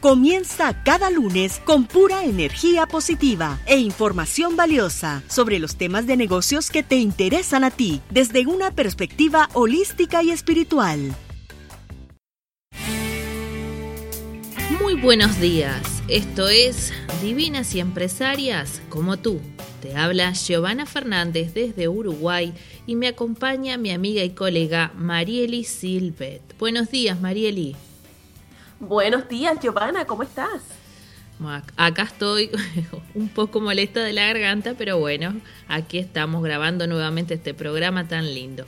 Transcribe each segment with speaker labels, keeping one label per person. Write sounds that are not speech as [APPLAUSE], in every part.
Speaker 1: Comienza cada lunes con pura energía positiva e información valiosa sobre los temas de negocios que te interesan a ti desde una perspectiva holística y espiritual.
Speaker 2: Muy buenos días, esto es Divinas y Empresarias como tú. Te habla Giovanna Fernández desde Uruguay y me acompaña mi amiga y colega Marieli Silvet. Buenos días, Marieli.
Speaker 3: Buenos días, Giovanna, ¿cómo estás?
Speaker 2: Acá estoy [LAUGHS] un poco molesta de la garganta, pero bueno, aquí estamos grabando nuevamente este programa tan lindo.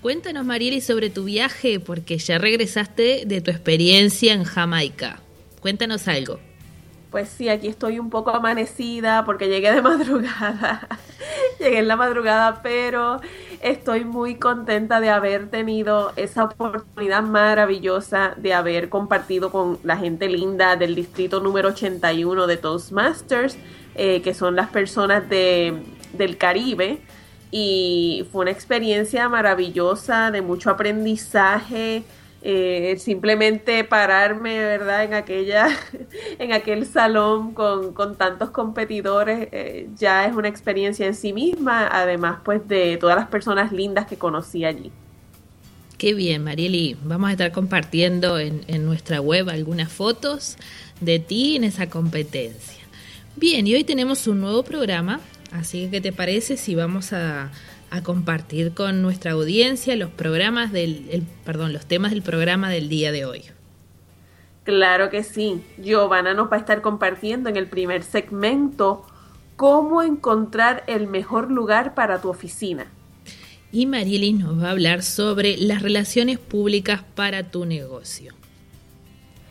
Speaker 2: Cuéntanos, Marieli, sobre tu viaje, porque ya regresaste de tu experiencia en Jamaica. Cuéntanos algo.
Speaker 3: Pues sí, aquí estoy un poco amanecida porque llegué de [LAUGHS] madrugada. llegué en la madrugada, pero estoy muy contenta de haber tenido esa oportunidad maravillosa de haber compartido con la gente linda del distrito número 81 de Toastmasters, eh, que son las personas de, del Caribe. Y fue una experiencia maravillosa, de mucho aprendizaje, eh, simplemente pararme, ¿verdad? En aquella, [LAUGHS] en aquel salón con, tantos competidores, eh, ya es una experiencia en sí misma, además pues de todas las personas lindas que conocí allí.
Speaker 2: Qué bien, Marieli. Vamos a estar compartiendo en, en nuestra web algunas fotos de ti en esa competencia. Bien, y hoy tenemos un nuevo programa, así que ¿qué te parece si vamos a, a compartir con nuestra audiencia los programas del, perdón, los temas del programa del día de hoy.
Speaker 3: Claro que sí. Giovanna nos va a estar compartiendo en el primer segmento cómo encontrar el mejor lugar para tu oficina.
Speaker 2: Y Marieli nos va a hablar sobre las relaciones públicas para tu negocio.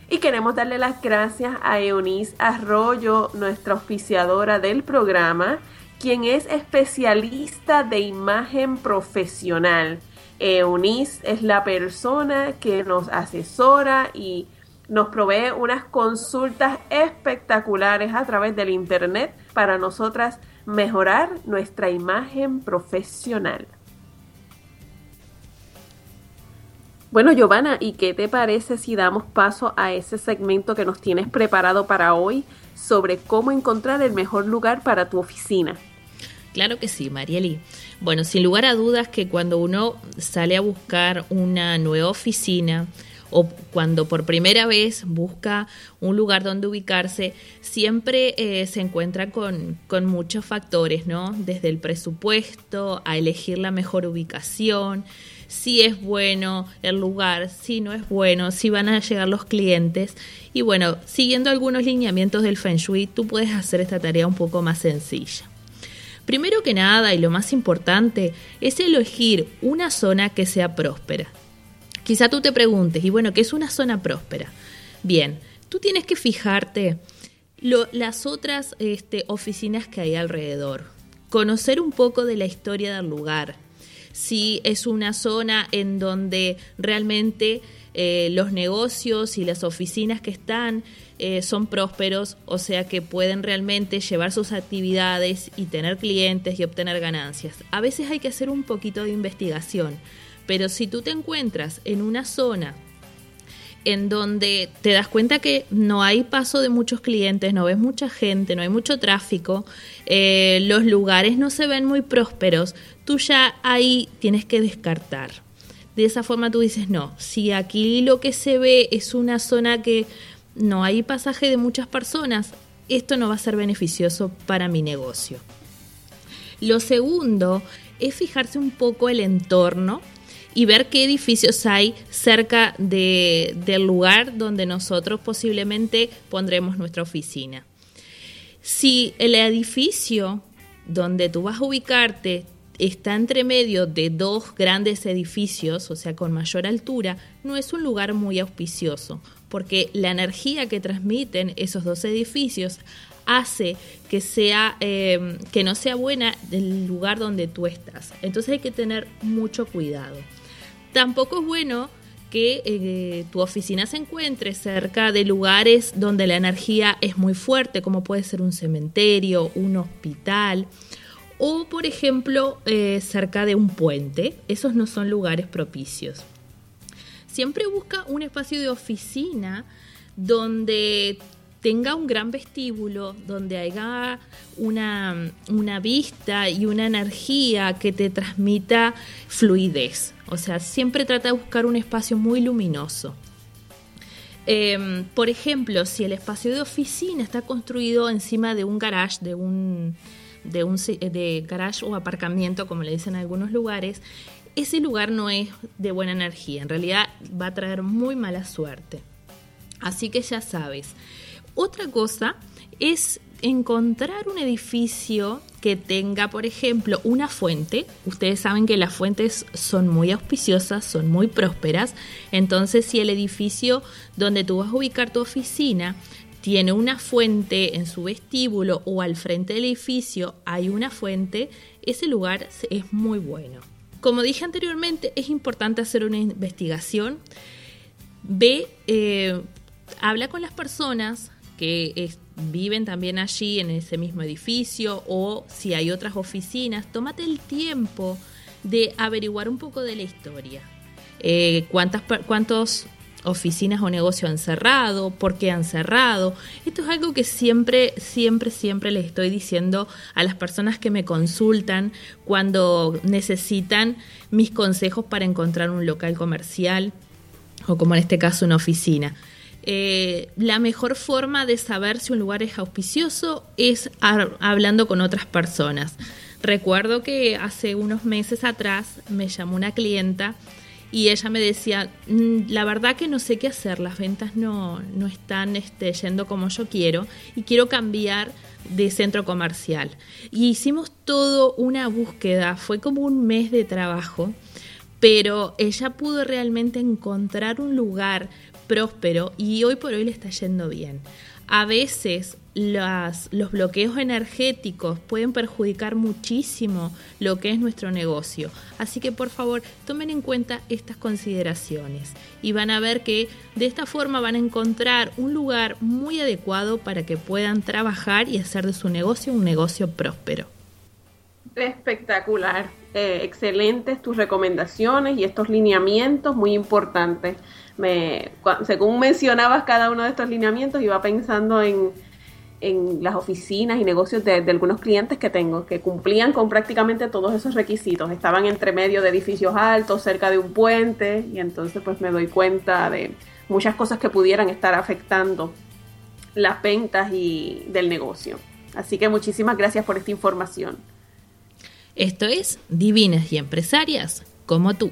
Speaker 3: Y queremos darle las gracias a Eunice Arroyo, nuestra auspiciadora del programa, quien es especialista de imagen profesional. Eunice es la persona que nos asesora y nos provee unas consultas espectaculares a través del Internet para nosotras mejorar nuestra imagen profesional. Bueno, Giovanna, ¿y qué te parece si damos paso a ese segmento que nos tienes preparado para hoy sobre cómo encontrar el mejor lugar para tu oficina?
Speaker 2: Claro que sí, Marieli. Bueno, sin lugar a dudas que cuando uno sale a buscar una nueva oficina o cuando por primera vez busca un lugar donde ubicarse, siempre eh, se encuentra con, con muchos factores, ¿no? Desde el presupuesto, a elegir la mejor ubicación, si es bueno el lugar, si no es bueno, si van a llegar los clientes. Y bueno, siguiendo algunos lineamientos del Feng Shui, tú puedes hacer esta tarea un poco más sencilla. Primero que nada y lo más importante es elegir una zona que sea próspera. Quizá tú te preguntes, y bueno, ¿qué es una zona próspera? Bien, tú tienes que fijarte las otras este, oficinas que hay alrededor, conocer un poco de la historia del lugar, si es una zona en donde realmente eh, los negocios y las oficinas que están eh, son prósperos, o sea que pueden realmente llevar sus actividades y tener clientes y obtener ganancias. A veces hay que hacer un poquito de investigación, pero si tú te encuentras en una zona en donde te das cuenta que no hay paso de muchos clientes, no ves mucha gente, no hay mucho tráfico, eh, los lugares no se ven muy prósperos, tú ya ahí tienes que descartar. De esa forma tú dices, no, si aquí lo que se ve es una zona que no hay pasaje de muchas personas, esto no va a ser beneficioso para mi negocio. Lo segundo es fijarse un poco el entorno y ver qué edificios hay cerca del lugar donde nosotros posiblemente pondremos nuestra oficina. Si el edificio donde tú vas a ubicarte está entre medio de dos grandes edificios, o sea, con mayor altura, no es un lugar muy auspicioso, porque la energía que transmiten esos dos edificios hace que sea eh, que no sea buena el lugar donde tú estás. Entonces hay que tener mucho cuidado. Tampoco es bueno que eh, tu oficina se encuentre cerca de lugares donde la energía es muy fuerte, como puede ser un cementerio, un hospital o, por ejemplo, eh, cerca de un puente. Esos no son lugares propicios. Siempre busca un espacio de oficina donde tenga un gran vestíbulo, donde haya una, una, vista y una energía que te transmita fluidez. O sea, siempre trata de buscar un espacio muy luminoso. Em, por ejemplo, si el espacio de oficina está construido encima de un garage, de un, de un de garage o aparcamiento, como le dicen en algunos lugares, ese lugar no es de buena energía. En realidad va a traer muy mala suerte. Así que ya sabes. Otra cosa es encontrar un edificio que tenga, por ejemplo, una fuente. Ustedes saben que las fuentes son muy auspiciosas, son muy prósperas. Entonces, si el edificio donde tú vas a ubicar tu oficina tiene una fuente en su vestíbulo o al frente del edificio hay una fuente, ese lugar es muy bueno. Como dije anteriormente, es importante hacer una investigación. Ve, eh, habla con las personas que viven también allí en ese mismo edificio o si hay otras oficinas, tómate el tiempo de averiguar un poco de la historia. Eh, cuántas cuántos oficinas o negocios han cerrado, por qué han cerrado. Esto es algo que siempre, siempre, siempre les estoy diciendo a las personas que me consultan cuando necesitan mis consejos para encontrar un local comercial o como en este caso una oficina. Eh, la mejor forma de saber si un lugar es auspicioso es hablando con otras personas. Recuerdo que hace unos meses atrás me llamó una clienta y ella me decía, mm, la verdad que no sé qué hacer, las ventas no, no están este, yendo como yo quiero y quiero cambiar de centro comercial. Y hicimos todo una búsqueda, fue como un mes de trabajo, pero ella pudo realmente encontrar un lugar próspero y hoy por hoy le está yendo bien. A veces los bloqueos energéticos pueden perjudicar muchísimo lo que es nuestro negocio. Así que por favor tomen en cuenta estas consideraciones y van a ver que de esta forma van a encontrar un lugar muy adecuado para que puedan trabajar y hacer de su negocio un negocio próspero.
Speaker 3: Espectacular, eh, excelentes tus recomendaciones y estos lineamientos muy importantes según mencionabas cada uno de estos lineamientos, iba pensando en, las oficinas y negocios de, algunos clientes que tengo, que cumplían con prácticamente todos esos requisitos. Estaban entre medio de edificios altos, cerca de un puente, y entonces pues me doy cuenta de muchas cosas que pudieran estar afectando las ventas y del negocio. Así que muchísimas gracias por esta información.
Speaker 2: Esto es Divinas y Empresarias como tú.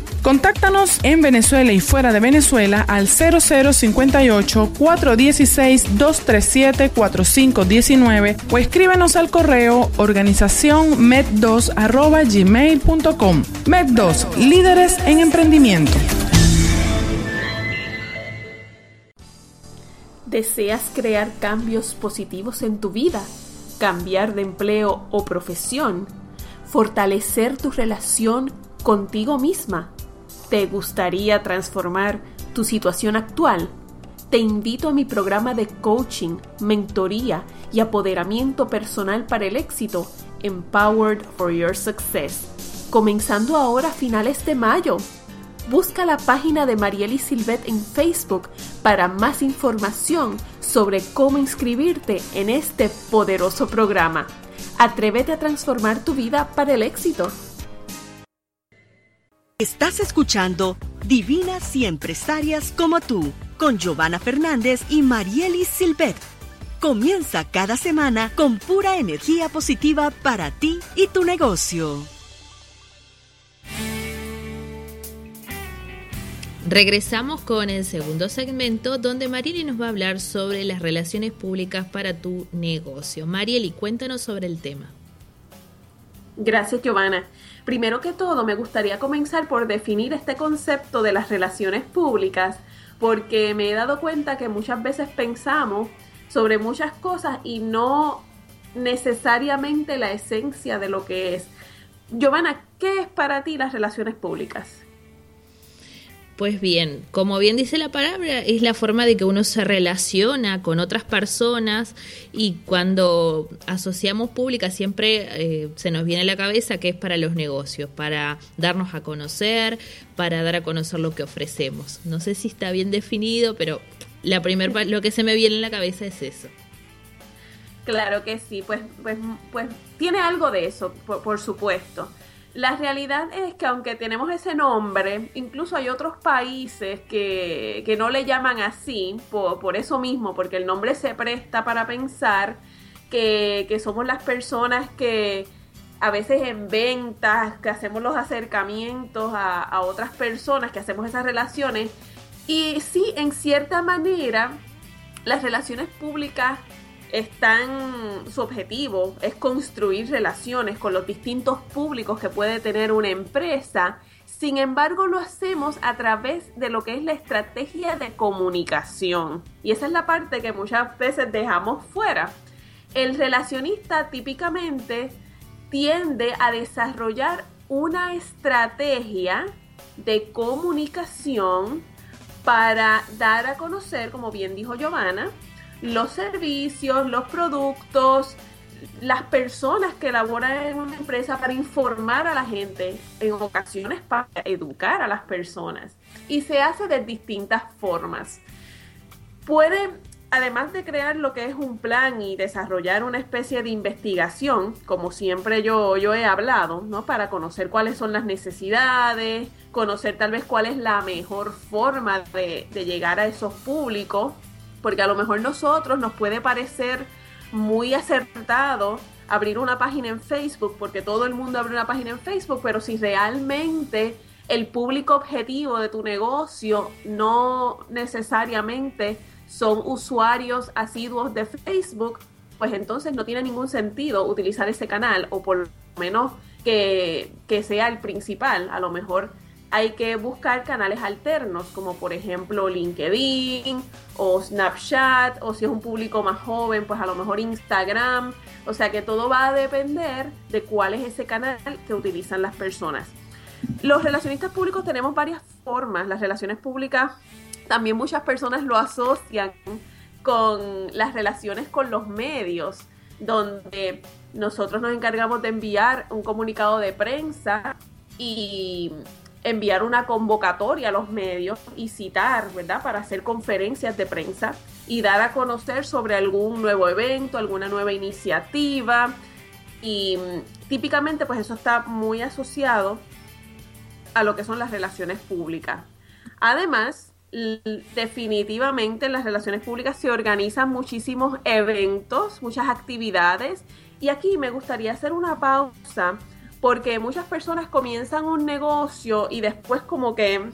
Speaker 4: Contáctanos en Venezuela y fuera de Venezuela al 0058-416-237-4519 o escríbenos al correo organización med2 Med2, líderes en emprendimiento.
Speaker 3: ¿Deseas crear cambios positivos en tu vida? cambiar de empleo o profesión, fortalecer tu relación contigo misma. ¿Te gustaría transformar tu situación actual? Te invito a mi programa de coaching, mentoría y apoderamiento personal para el éxito, Empowered for Your Success, comenzando ahora a finales de mayo. Busca la página de Marieli Silvet en Facebook para más información sobre cómo inscribirte en este poderoso programa. Atrévete a transformar tu vida para el éxito.
Speaker 1: Estás escuchando Divinas y Empresarias como tú, con Giovanna Fernández y Marielis Silvet. Comienza cada semana con pura energía positiva para ti y tu negocio.
Speaker 2: Regresamos con el segundo segmento donde Marieli nos va a hablar sobre las relaciones públicas para tu negocio. Marieli, cuéntanos sobre el tema.
Speaker 3: Gracias, Giovanna. Primero que todo, me gustaría comenzar por definir este concepto de las relaciones públicas, porque me he dado cuenta que muchas veces pensamos sobre muchas cosas y no necesariamente la esencia de lo que es. Giovanna, ¿qué es para ti las relaciones públicas?
Speaker 2: Pues bien, como bien dice la palabra, es la forma de que uno se relaciona con otras personas y cuando asociamos pública siempre eh, se nos viene a la cabeza que es para los negocios, para darnos a conocer, para dar a conocer lo que ofrecemos. No sé si está bien definido, pero la primer, lo que se me viene en la cabeza es eso.
Speaker 3: Claro que sí, pues, pues, pues tiene algo de eso, por supuesto. La realidad es que aunque tenemos ese nombre, incluso hay otros países que, que no le llaman así, por, por, eso mismo, porque el nombre se presta para pensar que, que somos las personas que a veces en ventas, que hacemos los acercamientos a, a otras personas, que hacemos esas relaciones. Y sí, en cierta manera, las relaciones públicas están, su objetivo es construir relaciones con los distintos públicos que puede tener una empresa. Sin embargo, lo hacemos a través de lo que es la estrategia de comunicación. Y esa es la parte que muchas veces dejamos fuera. El relacionista típicamente tiende a desarrollar una estrategia de comunicación para dar a conocer, como bien dijo Giovanna, los servicios, los productos, las personas que laboran en una empresa para informar a la gente, en ocasiones para educar a las personas. Y se hace de distintas formas. Puede, además de crear lo que es un plan y desarrollar una especie de investigación, como siempre yo, yo he hablado, ¿no? Para conocer cuáles son las necesidades, conocer tal vez cuál es la mejor forma de, de llegar a esos públicos porque a lo mejor nosotros nos puede parecer muy acertado abrir una página en Facebook, porque todo el mundo abre una página en Facebook, pero si realmente el público objetivo de tu negocio no necesariamente son usuarios asiduos de Facebook, pues entonces no tiene ningún sentido utilizar ese canal, o por lo menos que, que sea el principal. A lo mejor hay que buscar canales alternos, como por ejemplo LinkedIn o Snapchat, o si es un público más joven, pues a lo mejor Instagram. O sea que todo va a depender de cuál es ese canal que utilizan las personas. Los relacionistas públicos tenemos varias formas. Las relaciones públicas también muchas personas lo asocian con las relaciones con los medios, donde nosotros nos encargamos de enviar un comunicado de prensa y enviar una convocatoria a los medios y citar, ¿verdad? Para hacer conferencias de prensa y dar a conocer sobre algún nuevo evento, alguna nueva iniciativa. Y mm, típicamente pues eso está muy asociado a lo que son las relaciones públicas. Además, definitivamente en las relaciones públicas se organizan muchísimos eventos, muchas actividades. Y aquí me gustaría hacer una pausa porque muchas personas comienzan un negocio y después como que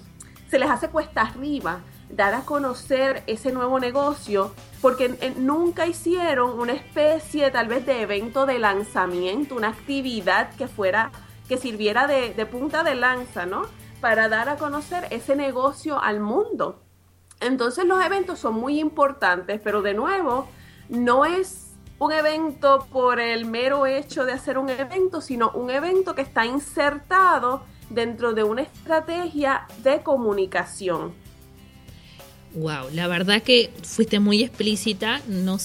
Speaker 3: se les hace cuesta arriba dar a conocer ese nuevo negocio porque nunca hicieron una especie tal vez de evento de lanzamiento, una actividad que fuera, que sirviera de, de punta de lanza, ¿no? Para dar a conocer ese negocio al mundo. Entonces los eventos son muy importantes, pero de nuevo, no es un evento por el mero hecho de hacer un evento, sino un evento que está insertado dentro de una estrategia de comunicación.
Speaker 2: Wow, la verdad que fuiste muy explícita, no,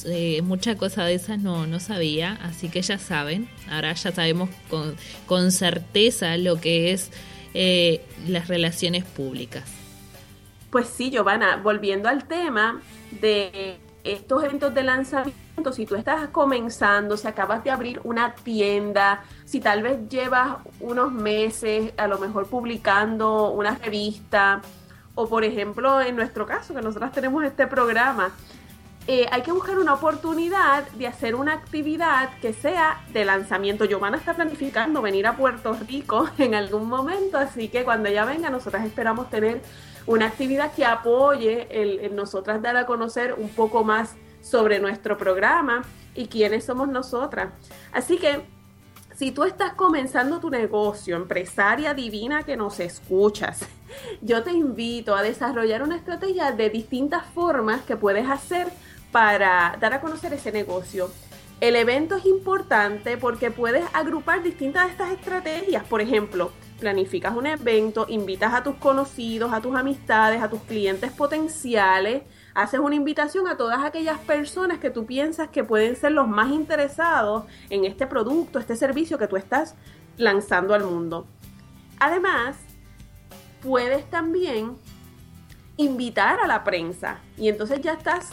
Speaker 2: mucha cosa de esas no, no sabía, así que ya saben, ahora ya sabemos con, con certeza lo que es eh, las relaciones públicas.
Speaker 3: Pues sí, Giovanna, volviendo al tema de estos eventos de lanzamiento, si tú estás comenzando, si acabas de abrir una tienda, si tal vez llevas unos meses a lo mejor publicando una revista, o por ejemplo en nuestro caso, que nosotros tenemos este programa, eh, hay que buscar una oportunidad de hacer una actividad que sea de lanzamiento. Giovanna está planificando venir a Puerto Rico [LAUGHS] en algún momento, así que cuando ella venga, nosotras esperamos tener una actividad que apoye el, nosotras dar a conocer un poco más sobre nuestro programa y quiénes somos nosotras. Así que si tú estás comenzando tu negocio, empresaria divina que nos escuchas, [LAUGHS] yo te invito a desarrollar una estrategia de distintas formas que puedes hacer para dar a conocer ese negocio. El evento es importante porque puedes agrupar distintas de estas estrategias. Por ejemplo, planificas un evento, invitas a tus conocidos, a tus amistades, a tus clientes potenciales, haces una invitación a todas aquellas personas que tú piensas que pueden ser los más interesados en este producto, este servicio que tú estás lanzando al mundo. Además, puedes también invitar a la prensa y entonces ya estás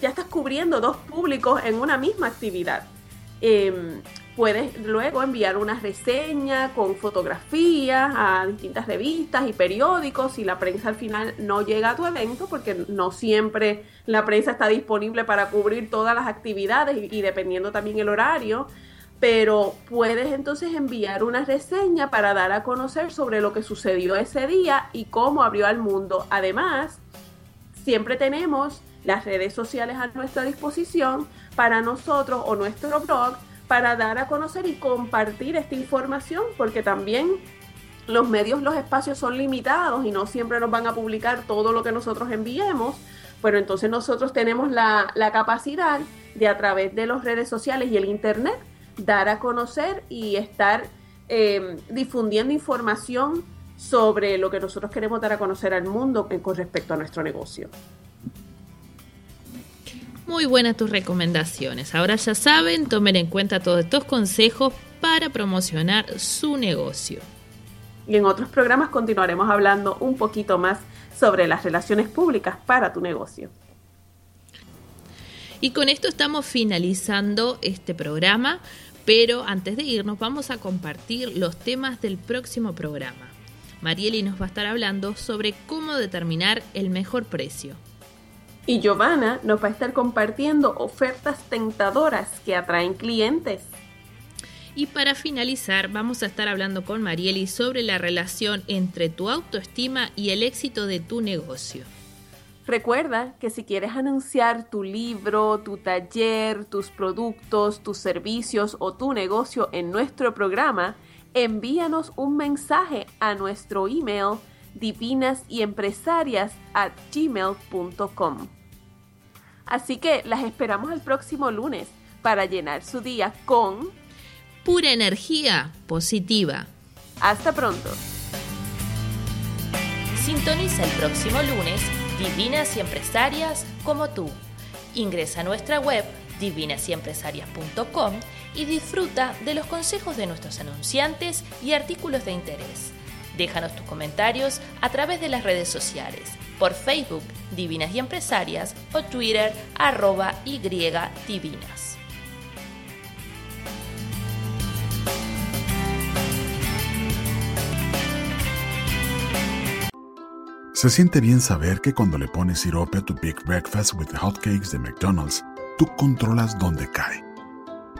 Speaker 3: ya estás cubriendo dos públicos en una misma actividad. Em, puedes luego enviar una reseña con fotografías a distintas revistas y periódicos si la prensa al final no llega a tu evento, porque no siempre la prensa está disponible para cubrir todas las actividades y, dependiendo también el horario. Pero puedes entonces enviar una reseña para dar a conocer sobre lo que sucedió ese día y cómo abrió al mundo. Además, siempre tenemos las redes sociales a nuestra disposición para nosotros o nuestro blog para dar a conocer y compartir esta información porque también los medios, los espacios son limitados y no siempre nos van a publicar todo lo que nosotros enviemos, pero entonces nosotros tenemos la, capacidad de a través de las redes sociales y el Internet dar a conocer y estar eh, difundiendo información sobre lo que nosotros queremos dar a conocer al mundo con respecto a nuestro negocio.
Speaker 2: Muy buenas tus recomendaciones. Ahora ya saben, tomen en cuenta todos estos consejos para promocionar su negocio.
Speaker 3: Y en otros programas continuaremos hablando un poquito más sobre las relaciones públicas para tu negocio.
Speaker 2: Y con esto estamos finalizando este programa, pero antes de irnos vamos a compartir los temas del próximo programa. Marieli nos va a estar hablando sobre cómo determinar el mejor precio.
Speaker 3: Y Giovanna nos va a estar compartiendo ofertas tentadoras que atraen clientes.
Speaker 2: Y para finalizar, vamos a estar hablando con Marieli sobre la relación entre tu autoestima y el éxito de tu negocio.
Speaker 3: Recuerda que si quieres anunciar tu libro, tu taller, tus productos, tus servicios o tu negocio en nuestro programa, envíanos un mensaje a nuestro email divinas y empresarias gmail.com. Así que las esperamos el próximo lunes para llenar su día con
Speaker 2: pura energía positiva.
Speaker 3: Hasta pronto.
Speaker 2: Sintoniza el próximo lunes Divinas y Empresarias como tú. Ingresa a nuestra web divinasyempresarias.com y disfruta de los consejos de nuestros anunciantes y artículos de interés. Déjanos tus comentarios a través de las redes sociales por Facebook Divinas y Empresarias o Twitter arroba Y Divinas.
Speaker 5: Se siente bien saber que cuando le pones sirope a tu Big Breakfast with the Hotcakes de McDonald's, tú controlas dónde cae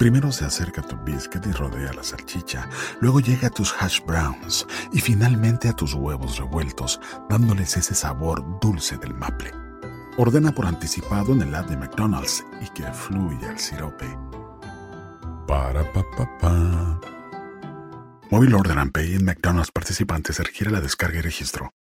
Speaker 5: Primero se acerca tu biscuit y rodea la salchicha, luego llega a tus hash browns y finalmente a tus huevos revueltos, dándoles ese sabor dulce del maple. Ordena por anticipado en el app de McDonald's y que fluya el sirope. Para pa pa pa. Móvil Order and Pay en McDonald's participantes requiere la descarga y registro.